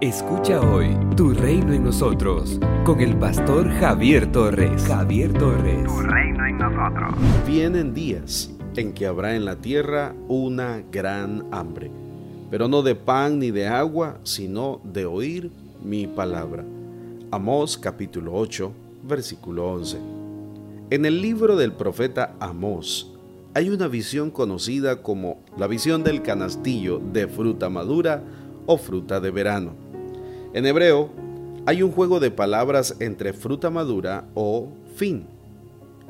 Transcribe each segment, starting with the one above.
Escucha hoy Tu Reino en Nosotros con el pastor Javier Torres. Javier Torres. Tu Reino en Nosotros. Vienen días en que habrá en la tierra una gran hambre, pero no de pan ni de agua, sino de oír mi palabra. Amós capítulo 8, versículo 11. En el libro del profeta Amós hay una visión conocida como la visión del canastillo de fruta madura o fruta de verano. En hebreo, hay un juego de palabras entre fruta madura o fin,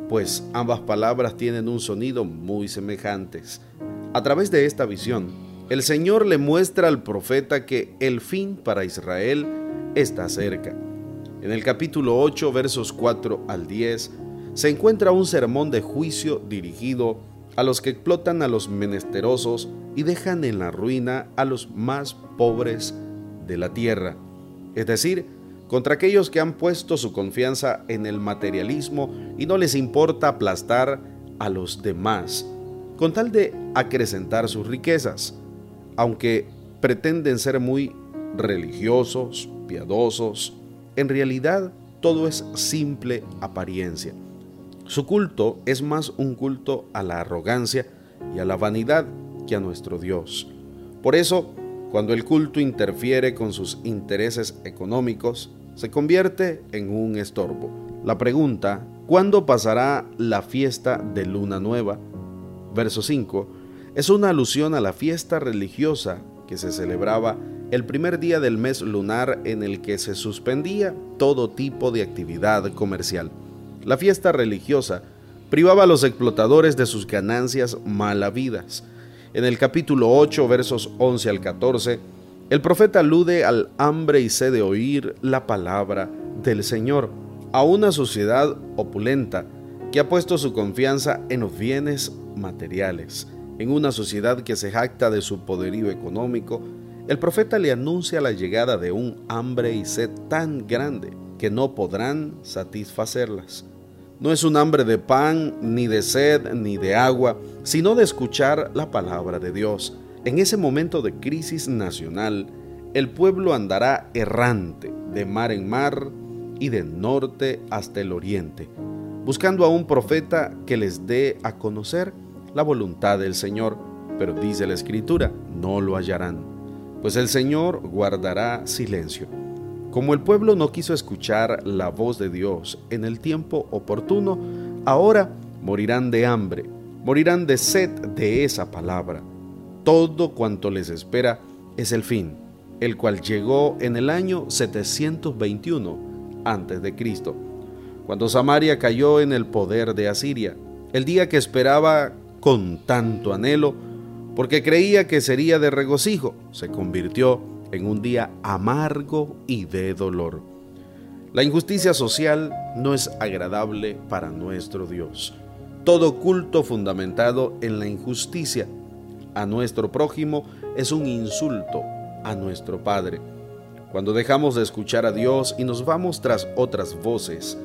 pues ambas palabras tienen un sonido muy semejantes. A través de esta visión, el Señor le muestra al profeta que el fin para Israel está cerca. En el capítulo 8, versos 4 al 10, se encuentra un sermón de juicio dirigido a los que explotan a los menesterosos y dejan en la ruina a los más pobres de la tierra es decir, contra aquellos que han puesto su confianza en el materialismo y no les importa aplastar a los demás, con tal de acrecentar sus riquezas, aunque pretenden ser muy religiosos, piadosos, en realidad todo es simple apariencia. Su culto es más un culto a la arrogancia y a la vanidad que a nuestro Dios. Por eso, cuando el culto interfiere con sus intereses económicos, se convierte en un estorbo. La pregunta, ¿cuándo pasará la fiesta de Luna Nueva? Verso 5, es una alusión a la fiesta religiosa que se celebraba el primer día del mes lunar en el que se suspendía todo tipo de actividad comercial. La fiesta religiosa privaba a los explotadores de sus ganancias mal habidas en el capítulo 8, versos 11 al 14, el profeta alude al hambre y sed de oír la palabra del Señor, a una sociedad opulenta que ha puesto su confianza en los bienes materiales, en una sociedad que se jacta de su poderío económico, el profeta le anuncia la llegada de un hambre y sed tan grande que no podrán satisfacerlas. No es un hambre de pan, ni de sed, ni de agua, sino de escuchar la palabra de Dios. En ese momento de crisis nacional, el pueblo andará errante de mar en mar y de norte hasta el oriente, buscando a un profeta que les dé a conocer la voluntad del Señor. Pero dice la Escritura, no lo hallarán, pues el Señor guardará silencio como el pueblo no quiso escuchar la voz de Dios en el tiempo oportuno, ahora morirán de hambre, morirán de sed de esa palabra. Todo cuanto les espera es el fin, el cual llegó en el año 721 a.C., cuando Samaria cayó en el poder de Asiria, el día que esperaba con tanto anhelo, porque creía que sería de regocijo, se convirtió en un día amargo y de dolor. La injusticia social no es agradable para nuestro Dios. Todo culto fundamentado en la injusticia a nuestro prójimo es un insulto a nuestro Padre. Cuando dejamos de escuchar a Dios y nos vamos tras otras voces,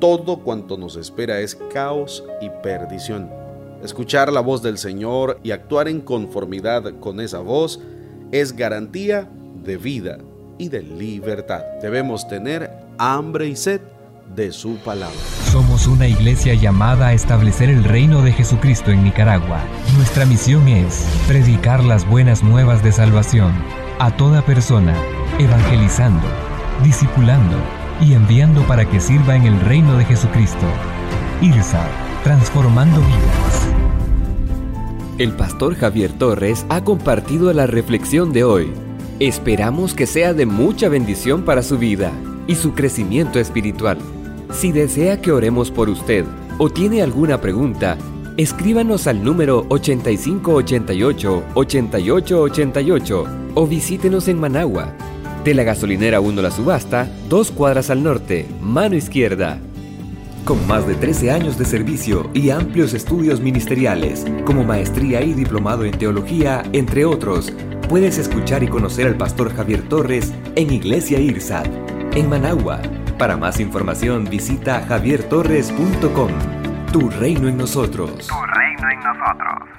todo cuanto nos espera es caos y perdición. Escuchar la voz del Señor y actuar en conformidad con esa voz es garantía de vida y de libertad. Debemos tener hambre y sed de su palabra. Somos una iglesia llamada a establecer el reino de Jesucristo en Nicaragua. Nuestra misión es predicar las buenas nuevas de salvación a toda persona, evangelizando, discipulando y enviando para que sirva en el reino de Jesucristo. IRSA, transformando vidas. El pastor Javier Torres ha compartido la reflexión de hoy Esperamos que sea de mucha bendición para su vida y su crecimiento espiritual. Si desea que oremos por usted o tiene alguna pregunta, escríbanos al número 8588-8888 o visítenos en Managua. De la gasolinera 1 La Subasta, dos cuadras al norte, mano izquierda. Con más de 13 años de servicio y amplios estudios ministeriales, como maestría y diplomado en teología, entre otros, Puedes escuchar y conocer al pastor Javier Torres en Iglesia IRSAT, en Managua. Para más información visita javiertorres.com. Tu reino en nosotros. Tu reino en nosotros.